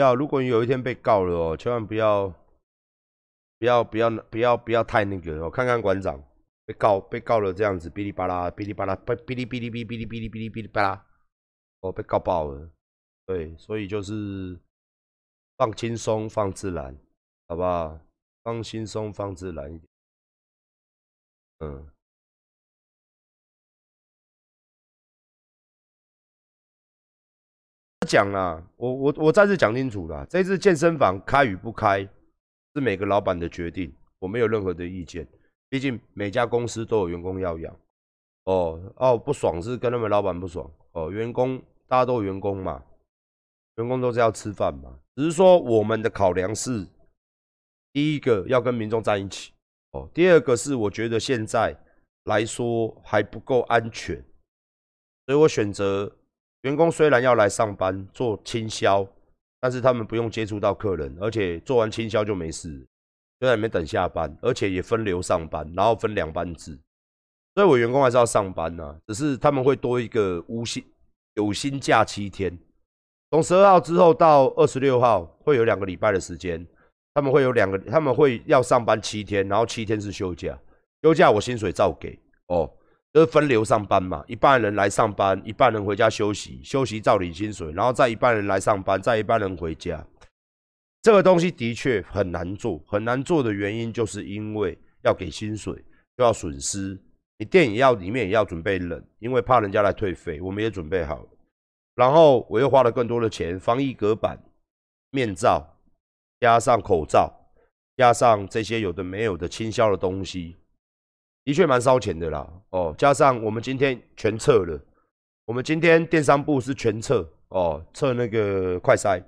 要，如果你有一天被告了哦，千万不要，不要，不要，不要，不要太那个哦。看看馆长被告，被告了这样子，哔哩吧啦，哔哩吧啦，哔哔哩哔哩哔哔哩哔哩哔哩哔哩吧啦，哦，被告爆了。对，所以就是放轻松，放自然，好不好？放轻松，放自然一点。嗯。讲啦，我我我再次讲清楚了，这次健身房开与不开是每个老板的决定，我没有任何的意见。毕竟每家公司都有员工要养。哦哦，不爽是跟他们老板不爽。哦，员工大家都有员工嘛，员工都是要吃饭嘛。只是说我们的考量是，第一个要跟民众在一起。哦，第二个是我觉得现在来说还不够安全，所以我选择。员工虽然要来上班做清销，但是他们不用接触到客人，而且做完清销就没事，就在里面等下班，而且也分流上班，然后分两班制。所以我员工还是要上班呐，只是他们会多一个无薪有薪假七天，从十二号之后到二十六号会有两个礼拜的时间，他们会有两个，他们会要上班七天，然后七天是休假，休假我薪水照给哦。就是分流上班嘛，一半人来上班，一半人回家休息，休息照领薪水，然后再一半人来上班，再一半人回家。这个东西的确很难做，很难做的原因就是因为要给薪水，就要损失。你店也要里面也要准备人，因为怕人家来退费，我们也准备好了。然后我又花了更多的钱，防疫隔板、面罩，加上口罩，加上这些有的没有的倾销的东西。的确蛮烧钱的啦，哦，加上我们今天全撤了，我们今天电商部是全撤哦，撤那个快筛，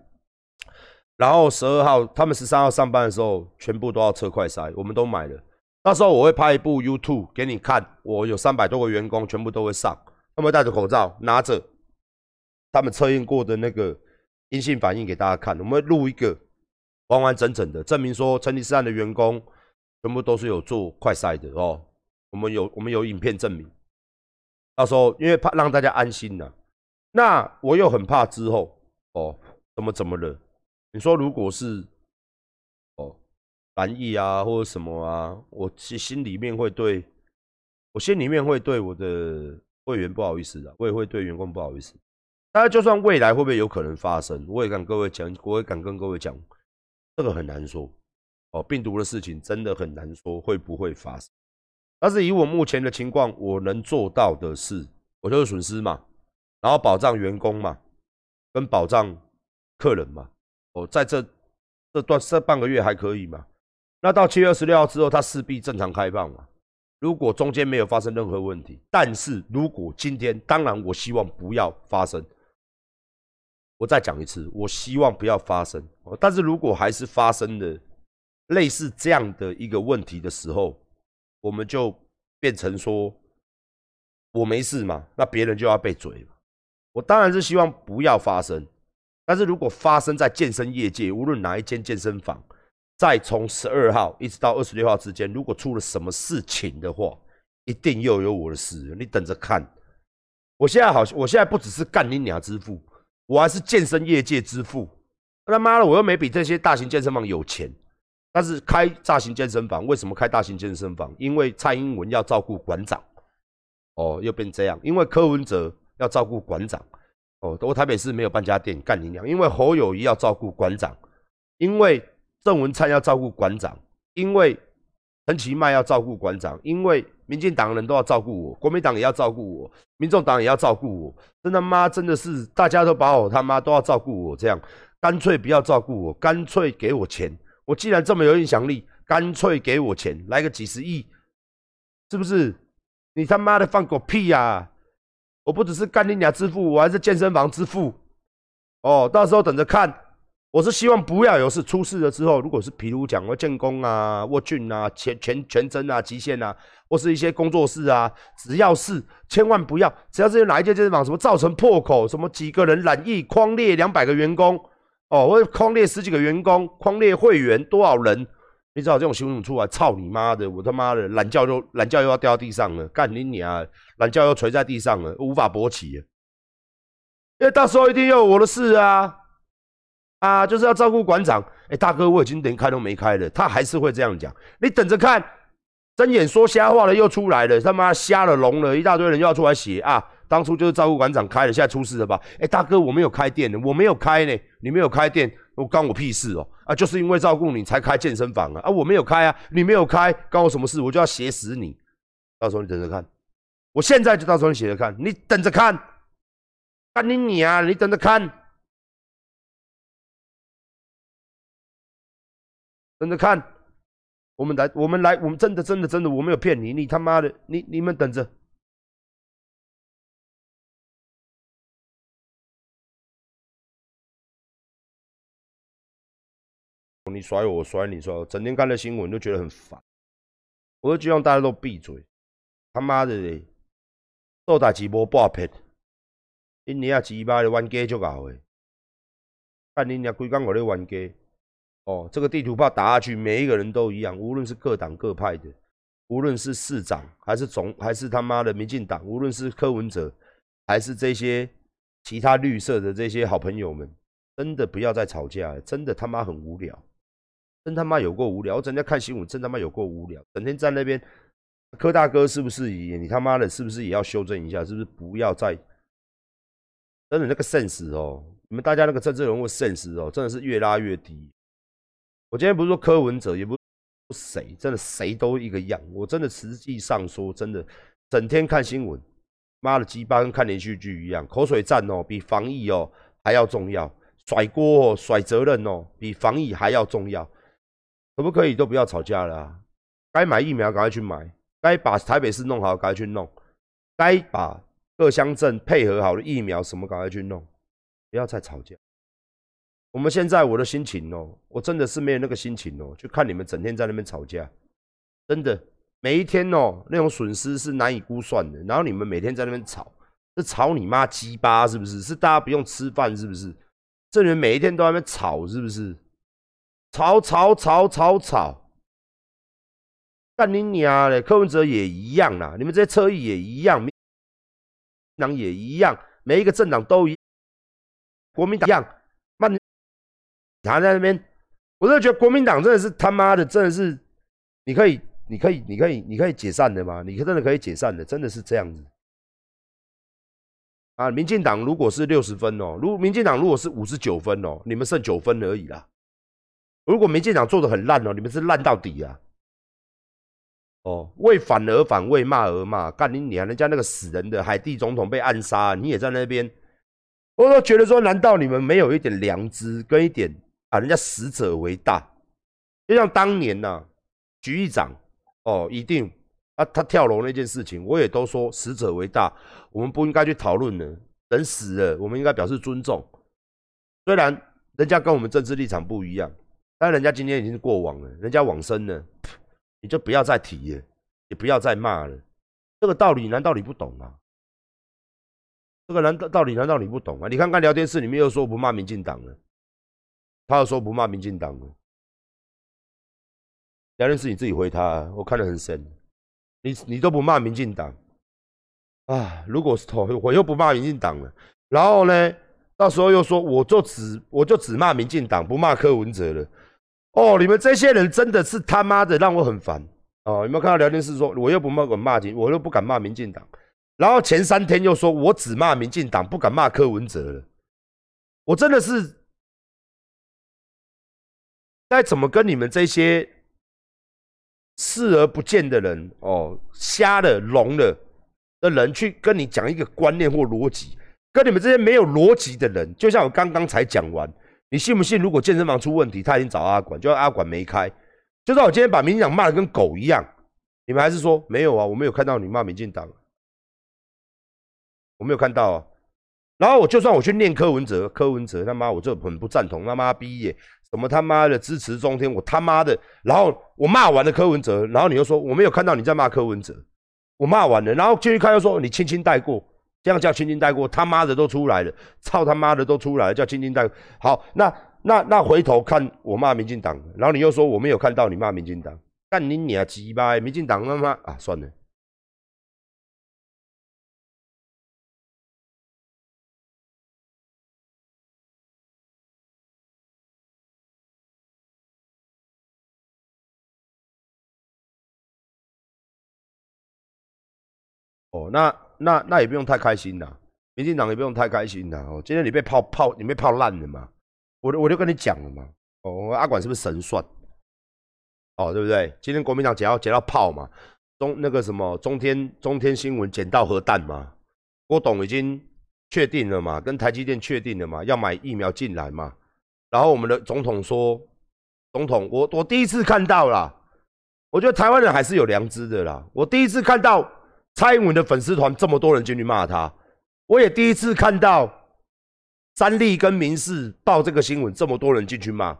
然后十二号他们十三号上班的时候，全部都要测快筛，我们都买了。到时候我会拍一部 YouTube 给你看，我有三百多个员工，全部都会上，他们戴着口罩，拿着他们测验过的那个阴性反应给大家看，我们会录一个完完整整的，证明说成吉思汗的员工全部都是有做快筛的哦。我们有我们有影片证明，到时候因为怕让大家安心呐，那我又很怕之后哦怎么怎么了？你说如果是哦反意啊或者什么啊，我心心里面会对我心里面会对我的会员不好意思的，我也会对员工不好意思。大家就算未来会不会有可能发生，我也敢各位讲，我也敢跟各位讲，这个很难说哦，病毒的事情真的很难说会不会发生。但是以我目前的情况，我能做到的是，我就是损失嘛，然后保障员工嘛，跟保障客人嘛。哦，在这这段这半个月还可以嘛？那到七月二十六号之后，它势必正常开放嘛。如果中间没有发生任何问题，但是如果今天，当然我希望不要发生。我再讲一次，我希望不要发生。但是如果还是发生了类似这样的一个问题的时候，我们就变成说，我没事嘛，那别人就要被嘴嘛。我当然是希望不要发生，但是如果发生在健身业界，无论哪一间健身房，在从十二号一直到二十六号之间，如果出了什么事情的话，一定又有我的事，你等着看。我现在好，我现在不只是干你娘之父，我还是健身业界之父。他妈的，我又没比这些大型健身房有钱。但是开大型健身房，为什么开大型健身房？因为蔡英文要照顾馆长，哦，又变这样。因为柯文哲要照顾馆长，哦，我台北市没有半家店干你娘。因为侯友谊要照顾馆长，因为郑文灿要照顾馆长，因为陈其迈要照顾馆长，因为民进党人都要照顾我，国民党也要照顾我，民众党也要照顾我。真的妈，真的是大家都把我他妈都要照顾我，这样干脆不要照顾我，干脆给我钱。我既然这么有影响力，干脆给我钱，来个几十亿，是不是？你他妈的放狗屁呀！我不只是干你俩支付，我还是健身房支付。哦，到时候等着看。我是希望不要有事，出事了之后，如果是譬如讲我建工啊、沃俊啊、全全全真啊、极限啊，或是一些工作室啊，只要是千万不要，只要是哪一间健身房什么造成破口，什么几个人染疫、框列两百个员工。哦，我框列十几个员工，框列会员多少人？你知道这种形容出来，操你妈的！我他妈的懒觉又懒觉又要掉到地上了，干你娘！懒觉又垂在地上了，无法勃起。因为到时候一定有我的事啊！啊，就是要照顾馆长。哎，大哥，我已经连开都没开了，他还是会这样讲。你等着看，睁眼说瞎话了又出来了，他妈瞎了聋了，一大堆人又要出来写啊。当初就是照顾馆长开的，现在出事了吧？哎，大哥，我没有开店呢，我没有开呢，你没有开店，我关我屁事哦！啊，就是因为照顾你才开健身房啊！啊，我没有开啊，你没有开，关我什么事？我就要写死你！到时候你等着看，我现在就到时候你写着看，你等着看，干你你啊！你等着看，等着看，我们来，我们来，我们真的真的真的，我没有骗你，你他妈的，你你们等着。你甩我，我甩你，甩我，整天看了新闻都觉得很烦。我就希望大家都闭嘴。他妈的，做大直播爆片，印尼啊鸡巴的玩家就搞的，看你俩规工我咧玩家。哦，这个地图炮打下去，每一个人都一样，无论是各党各派的，无论是市长还是总还是他妈的民进党，无论是柯文哲还是这些其他绿色的这些好朋友们，真的不要再吵架了，真的他妈很无聊。真他妈有够无聊！我整天看新闻，真他妈有够无聊。整天在那边，柯大哥是不是也？你他妈的，是不是也要修正一下？是不是不要再真的那个 sense 哦？你们大家那个政治人物 sense 哦，真的是越拉越低。我今天不是说柯文哲，也不谁，真的谁都一个样。我真的实际上说，真的整天看新闻，妈的鸡巴跟看连续剧一样，口水战哦，比防疫哦还要重要，甩锅哦，甩责任哦，比防疫还要重要。可不可以都不要吵架了？该买疫苗赶快去买，该把台北市弄好赶快去弄，该把各乡镇配合好的疫苗什么赶快去弄，不要再吵架。我们现在我的心情哦，我真的是没有那个心情哦，就看你们整天在那边吵架，真的每一天哦，那种损失是难以估算的。然后你们每天在那边吵，是吵你妈鸡巴是不是？是大家不用吃饭是不是？这里面每一天都在那边吵是不是？吵吵吵吵吵！干你娘嘞！柯文哲也一样啦，你们这些车也一样，民党也一样，每一个政党都一，国民党一样。那你他在那边，我真的觉得国民党真的是他妈的，真的是，你可以，你可以，你可以，你可以解散的吗？你真的可以解散的，真的是这样子。啊，民进党如果是六十分哦，如民进党如果是五十九分哦，你们剩九分而已啦。如果民进党做的很烂哦，你们是烂到底啊！哦，为反而反，为骂而骂，干你娘！人家那个死人的海地总统被暗杀，你也在那边，我都觉得说，难道你们没有一点良知跟一点啊？人家死者为大，就像当年呐，局议长哦，一定啊，他跳楼那件事情，我也都说死者为大，我们不应该去讨论的。人死了，我们应该表示尊重，虽然人家跟我们政治立场不一样。但人家今天已经是过往了，人家往生了，你就不要再提了，也不要再骂了。这个道理难道你不懂吗？这个难道道理难道你不懂吗？你看看聊天室里面又说不骂民进党了，他又说不骂民进党了。聊天室你自己回他，我看得很深。你你都不骂民进党啊？如果是我我又不骂民进党了，然后呢，到时候又说我就只我就只骂民进党，不骂柯文哲了。哦，你们这些人真的是他妈的让我很烦哦！有没有看到聊天室说，我又不骂我骂你，我又不敢骂民进党，然后前三天又说我只骂民进党，不敢骂柯文哲了。我真的是该怎么跟你们这些视而不见的人哦，瞎了、聋了的人去跟你讲一个观念或逻辑？跟你们这些没有逻辑的人，就像我刚刚才讲完。你信不信？如果健身房出问题，他已经找阿管，就阿管没开。就算我今天把民进党骂的跟狗一样，你们还是说没有啊？我没有看到你骂民进党，我没有看到啊。然后我就算我去念柯文哲，柯文哲他妈我就很不赞同他妈逼耶什么他妈的支持中天，我他妈的。然后我骂完了柯文哲，然后你又说我没有看到你在骂柯文哲，我骂完了，然后继续看又说你轻轻带过。这样叫亲亲带过，他妈的都出来了，操他妈的都出来了，叫亲亲带过。好，那那那回头看我骂民进党，然后你又说我没有看到你骂民进党，干你娘鸡巴！民进党他妈啊，算了。哦，那那那也不用太开心啦，民进党也不用太开心啦。哦，今天你被泡泡，你被泡烂了嘛？我我就跟你讲了嘛。哦，阿管是不是神算？哦，对不对？今天国民党捡到捡到炮嘛？中那个什么中天中天新闻捡到核弹嘛？郭董已经确定了嘛？跟台积电确定了嘛？要买疫苗进来嘛？然后我们的总统说，总统，我我第一次看到啦，我觉得台湾人还是有良知的啦。我第一次看到蔡英文的粉丝团这么多人进去骂他，我也第一次看到三立跟民视报这个新闻这么多人进去骂。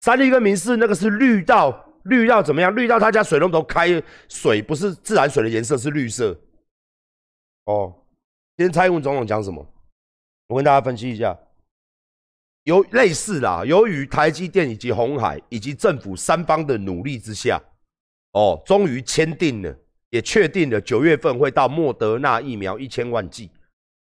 三立跟民视那个是绿到绿到怎么样？绿到他家水龙头开水不是自来水的颜色是绿色。哦，今天蔡英文总统讲什么？我跟大家分析一下。由类似啦，由于台积电以及红海以及政府三方的努力之下，哦，终于签订了，也确定了九月份会到莫德纳疫苗一千万剂。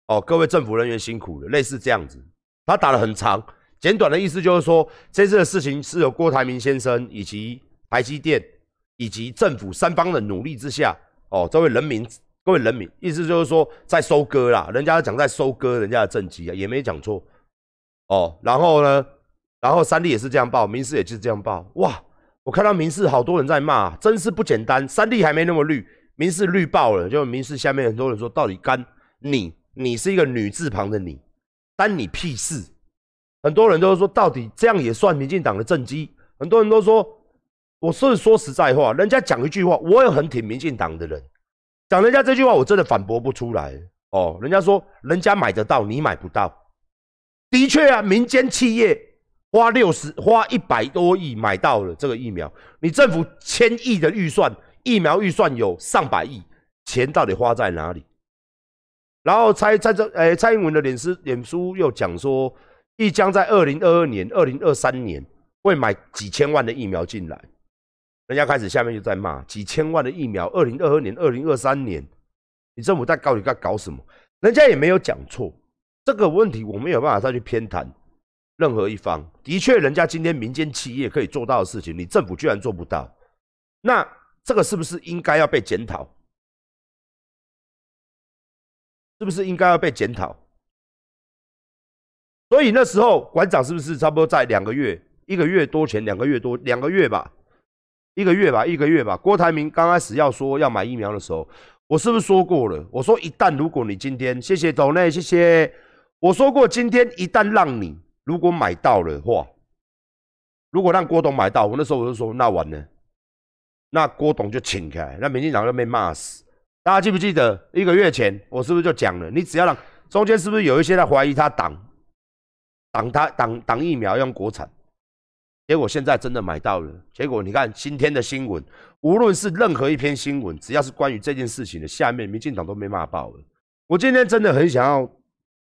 哦，各位政府人员辛苦了。类似这样子，他打得很长。简短的意思就是说，这次的事情是由郭台铭先生以及台积电以及政府三方的努力之下，哦，这位人民，各位人民，意思就是说在收割啦，人家讲在收割人家的政绩啊，也没讲错，哦，然后呢，然后三立也是这样报，民事也是这样报，哇，我看到民事好多人在骂，真是不简单，三立还没那么绿，民事绿爆了，就民事下面很多人说，到底干你，你是一个女字旁的你，干你屁事。很多人都说，到底这样也算民进党的政绩？很多人都说，我是说实在话，人家讲一句话，我也很挺民进党的人，讲人家这句话，我真的反驳不出来哦。人家说，人家买得到，你买不到，的确啊，民间企业花六十、花一百多亿买到了这个疫苗，你政府千亿的预算，疫苗预算有上百亿，钱到底花在哪里？然后蔡蔡这诶，蔡英文的脸书脸书又讲说。亦将在二零二二年、二零二三年会买几千万的疫苗进来，人家开始下面就在骂几千万的疫苗。二零二二年、二零二三年，你政府在搞你在搞什么？人家也没有讲错，这个问题我没有办法再去偏袒任何一方。的确，人家今天民间企业可以做到的事情，你政府居然做不到，那这个是不是应该要被检讨？是不是应该要被检讨？所以那时候馆长是不是差不多在两个月、一个月多前、两个月多、两个月吧，一个月吧，一个月吧。郭台铭刚开始要说要买疫苗的时候，我是不是说过了？我说一旦如果你今天，谢谢董内，谢谢。我说过今天一旦让你如果买到了话，如果让郭董买到，我那时候我就说那完了，那郭董就请开，那民进党就被骂死。大家记不记得一个月前我是不是就讲了？你只要让中间是不是有一些在怀疑他党？挡他挡挡疫苗用国产，结果现在真的买到了。结果你看今天的新闻，无论是任何一篇新闻，只要是关于这件事情的，下面民进党都被骂爆了。我今天真的很想要，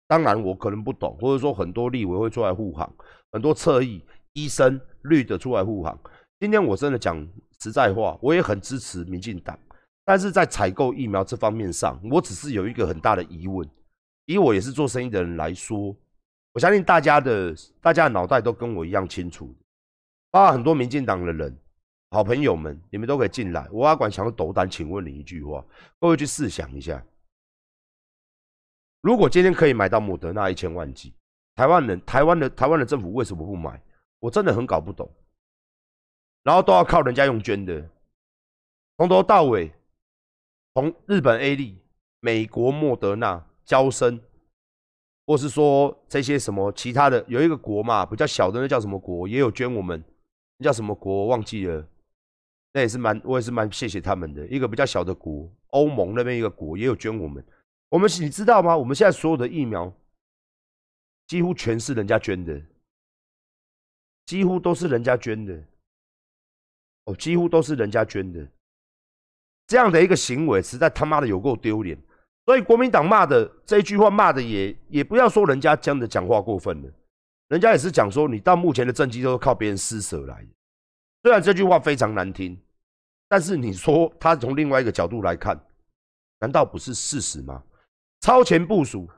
当然我可能不懂，或者说很多立委会出来护航，很多侧翼医生绿的出来护航。今天我真的讲实在话，我也很支持民进党，但是在采购疫苗这方面上，我只是有一个很大的疑问。以我也是做生意的人来说。我相信大家的大家的脑袋都跟我一样清楚，包括很多民进党的人、好朋友们，你们都可以进来。我阿管想要斗胆，请问你一句话，各位去试想一下：如果今天可以买到莫德纳一千万剂，台湾人、台湾的台湾的政府为什么不买？我真的很搞不懂。然后都要靠人家用捐的，从头到尾，从日本 A 利、美国莫德纳、交生。或是说这些什么其他的，有一个国嘛，比较小的那叫什么国，也有捐我们，那叫什么国忘记了，那也是蛮，我也是蛮谢谢他们的。一个比较小的国，欧盟那边一个国也有捐我们。我们你知道吗？我们现在所有的疫苗几乎全是人家捐的，几乎都是人家捐的，哦，几乎都是人家捐的。这样的一个行为，实在他妈的有够丢脸。所以国民党骂的这一句话骂的也也不要说人家这样的讲话过分了，人家也是讲说你到目前的政绩都是靠别人施舍来的。虽然这句话非常难听，但是你说他从另外一个角度来看，难道不是事实吗？超前部署、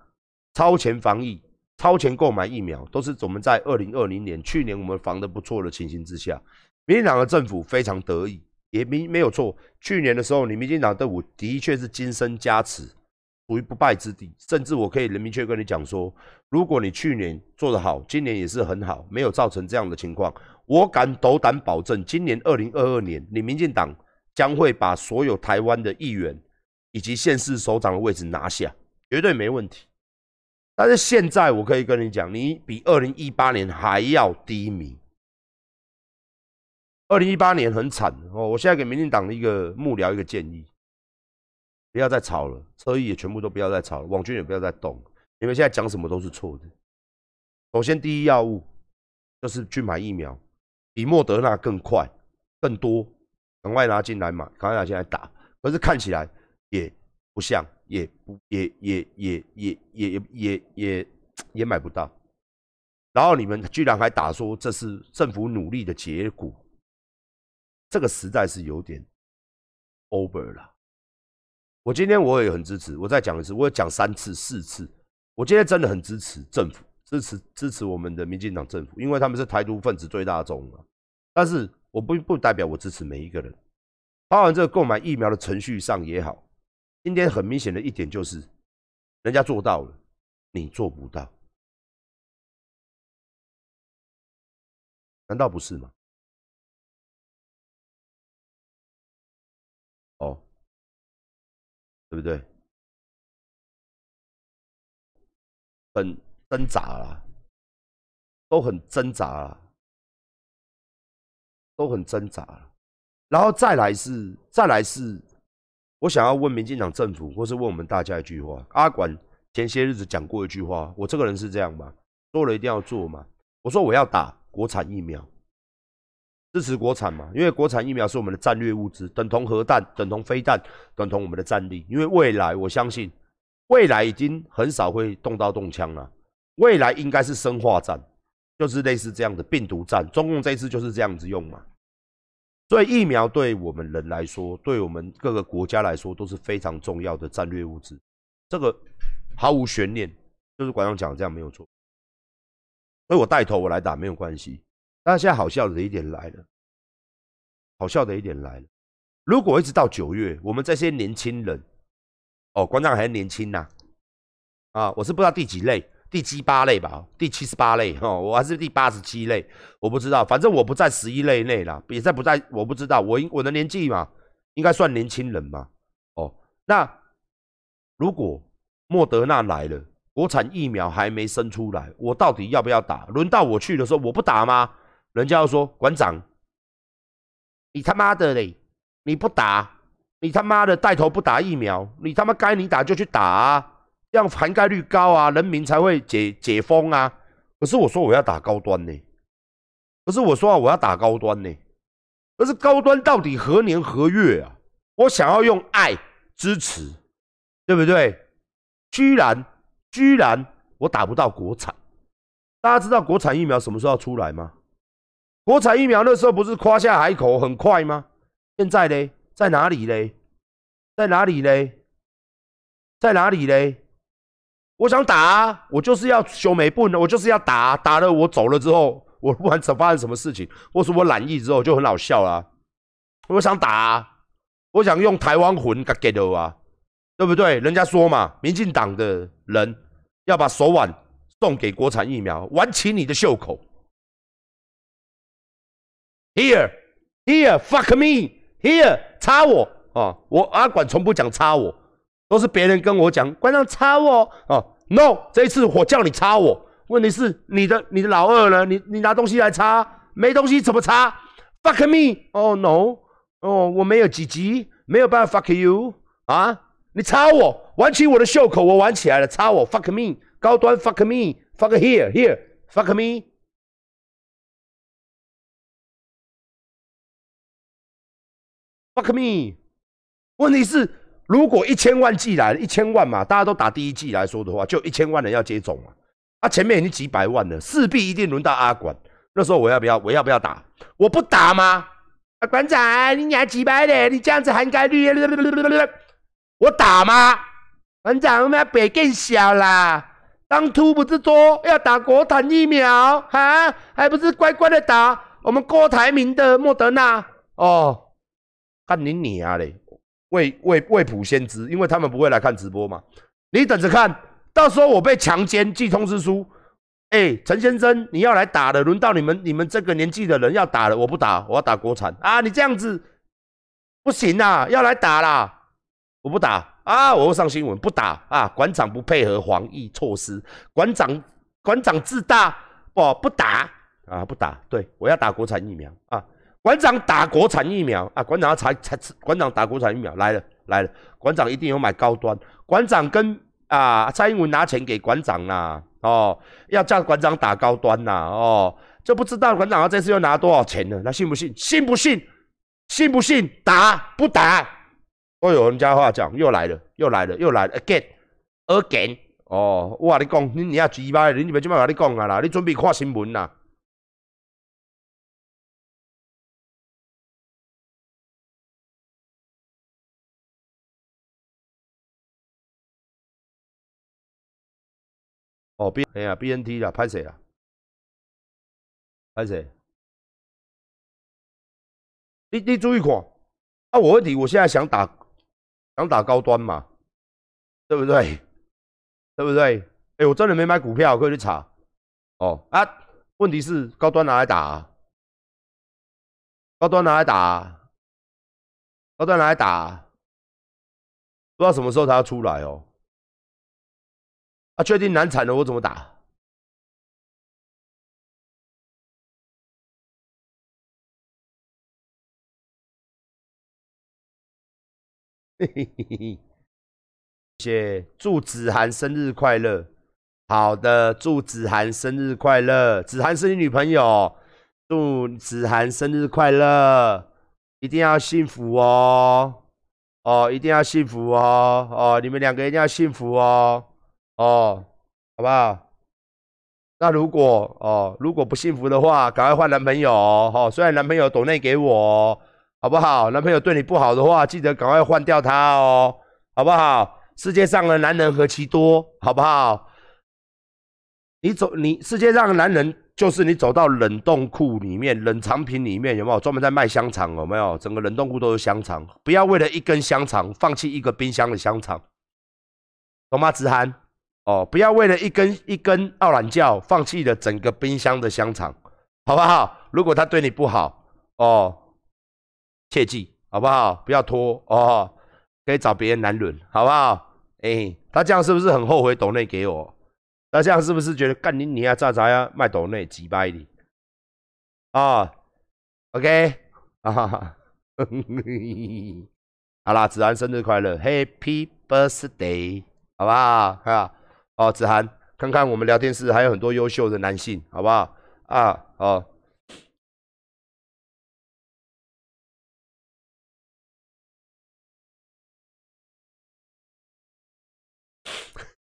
超前防疫、超前购买疫苗，都是我们在二零二零年去年我们防的不错的情形之下，民进党的政府非常得意，也没没有错。去年的时候，你民进党政府的确是金身加持，处于不败之地。甚至我可以明确跟你讲说，如果你去年做得好，今年也是很好，没有造成这样的情况。我敢斗胆保证，今年二零二二年，你民进党将会把所有台湾的议员以及县市首长的位置拿下，绝对没问题。但是现在我可以跟你讲，你比二零一八年还要低迷。二零一八年很惨哦，我现在给民进党的一个幕僚一个建议，不要再吵了，车议也全部都不要再吵了，网军也不要再动，你们现在讲什么都是错的。首先，第一要务就是去买疫苗，比莫德纳更快、更多，赶快拿进来买，赶快拿进来打。可是看起来也不像。也不也也也也也也也也也买不到，然后你们居然还打说这是政府努力的结果，这个实在是有点 over 了。我今天我也很支持，我再讲一次，我讲三次四次，我今天真的很支持政府，支持支持我们的民进党政府，因为他们是台独分子最大宗啊。但是我不不代表我支持每一个人，包含这个购买疫苗的程序上也好。今天很明显的一点就是，人家做到了，你做不到，难道不是吗？对不对？很挣扎了，都很挣扎了，都很挣扎了，然后再来是，再来是。我想要问民进党政府，或是问我们大家一句话：阿管前些日子讲过一句话，我这个人是这样吗？做了一定要做吗？我说我要打国产疫苗，支持国产嘛，因为国产疫苗是我们的战略物资，等同核弹，等同飞弹，等同我们的战力。因为未来我相信，未来已经很少会动刀动枪了，未来应该是生化战，就是类似这样的病毒战。中共这一次就是这样子用嘛。所以疫苗对我们人来说，对我们各个国家来说都是非常重要的战略物资，这个毫无悬念，就是馆长讲的这样没有错。所以我带头我来打没有关系。但是现在好笑的一点来了，好笑的一点来了。如果一直到九月，我们这些年轻人，哦，馆长还年轻呐，啊，我是不知道第几类。第七八类吧，第七十八类哈，我还是第八十七类，我不知道，反正我不在十一类内啦，也在不在，我不知道，我应我的年纪嘛，应该算年轻人嘛，哦，那如果莫德纳来了，国产疫苗还没生出来，我到底要不要打？轮到我去的时候，我不打吗？人家要说馆长，你他妈的嘞，你不打，你他妈的带头不打疫苗，你他妈该你打就去打啊！这样涵盖率高啊，人民才会解解封啊。可是我说我要打高端呢，可是我说我要打高端呢，可是高端到底何年何月啊？我想要用爱支持，对不对？居然居然我打不到国产，大家知道国产疫苗什么时候要出来吗？国产疫苗那时候不是夸下海口很快吗？现在呢，在哪里嘞？在哪里嘞？在哪里嘞？我想打，啊我就是要修美不我就是要打，啊打了我走了之后，我不管发生什么事情，或是我染疫之后就很好笑啦。我想打，啊我想用台湾魂给的啊，对不对？人家说嘛，民进党的人要把手腕送给国产疫苗，挽起你的袖口。Here, here, fuck me, here，插我。啊！我阿管从不讲插我。都是别人跟我讲，关上插我。哦，no，这一次我叫你插我。问题是你的你的老二呢？你你拿东西来插，没东西怎么插？Fuck me，哦 no，哦我没有几级，没有办法 fuck you. 啊！你插我，挽起我的袖口，我挽起来了，插我。Fuck me，高端 fuck me，fuck here here，fuck me. Fuck me。问题是。如果一千万剂来，一千万嘛，大家都打第一剂来说的话，就一千万人要接种嘛。啊，前面已经几百万了，势必一定轮到阿管。那时候我要不要？我要不要打？我不打吗？啊，馆长，你还几百的？你这样子涵盖率，我打吗？馆长，我们北更小啦。当初不是说要打国产疫苗哈，还不是乖乖的打我们郭台铭的莫德纳哦。看你你啊嘞，未未未卜先知，因为他们不会来看直播嘛。你等着看到时候我被强奸寄通知书，哎，陈先生你要来打了，轮到你们你们这个年纪的人要打了，我不打，我要打国产啊！你这样子不行啊，要来打啦，我不打啊，我会上新闻，不打啊！馆长不配合防疫措施，馆长馆长自大，不不打啊，不打，对我要打国产疫苗啊。馆长打国产疫苗啊！馆长要才才馆长打国产疫苗来了来了，馆长一定有买高端。馆长跟啊蔡英文拿钱给馆长啦，哦，要叫馆长打高端啦，哦，就不知道馆长这次又拿多少钱呢？那信不信？信不信？信不信？打不打？哦有人家话讲，又来了，又来了，又来了，again，again。哦，我跟你讲，你你也鸡巴，你咪做咩话你讲啊啦？你准备看新闻啦？哦，B 哎呀，B N T 啦，拍谁啊？拍谁？你你注意看，啊，我问题，我现在想打，想打高端嘛，对不对？对不对？哎，我真的没买股票，可以去查。哦啊，问题是高端拿来打，啊高端拿来打，啊高端拿来打，啊不知道什么时候它要出来哦。啊！确定难产了，我怎么打？嘿嘿嘿嘿！谢祝子涵生日快乐。好的，祝子涵生日快乐。子涵是你女朋友，祝子涵生日快乐，一定要幸福哦！哦，一定要幸福哦！哦，你们两个一定要幸福哦！哦，好不好？那如果哦，如果不幸福的话，赶快换男朋友哦。虽然男朋友抖内给我，好不好？男朋友对你不好的话，记得赶快换掉他哦，好不好？世界上的男人何其多，好不好？你走，你世界上的男人就是你走到冷冻库里面、冷藏品里面，有没有专门在卖香肠？有没有？整个冷冻库都是香肠，不要为了一根香肠放弃一个冰箱的香肠，懂吗？子涵。哦，不要为了一根一根奥兰教放弃了整个冰箱的香肠，好不好？如果他对你不好，哦，切记，好不好？不要拖哦，可以找别人男人，好不好？哎，他这样是不是很后悔抖内给我？他这样是不是觉得干你你啊咋咋呀卖抖内几百里？啊，OK，啊哈哈，好啦，子安生日快乐，Happy Birthday，好不好？哈。哦，子涵，看看我们聊天室还有很多优秀的男性，好不好？啊，哦。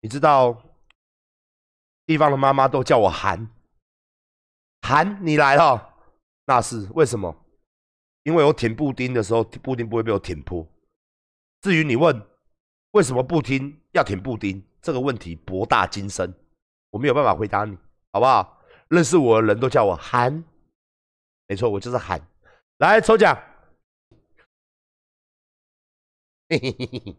你知道，地方的妈妈都叫我涵，涵，你来了，那是为什么？因为我舔布丁的时候，布丁不会被我舔破。至于你问为什么不听要舔布丁这个问题博大精深，我没有办法回答你，好不好？认识我的人都叫我韩，没错，我就是韩。来抽奖，嘿嘿嘿嘿，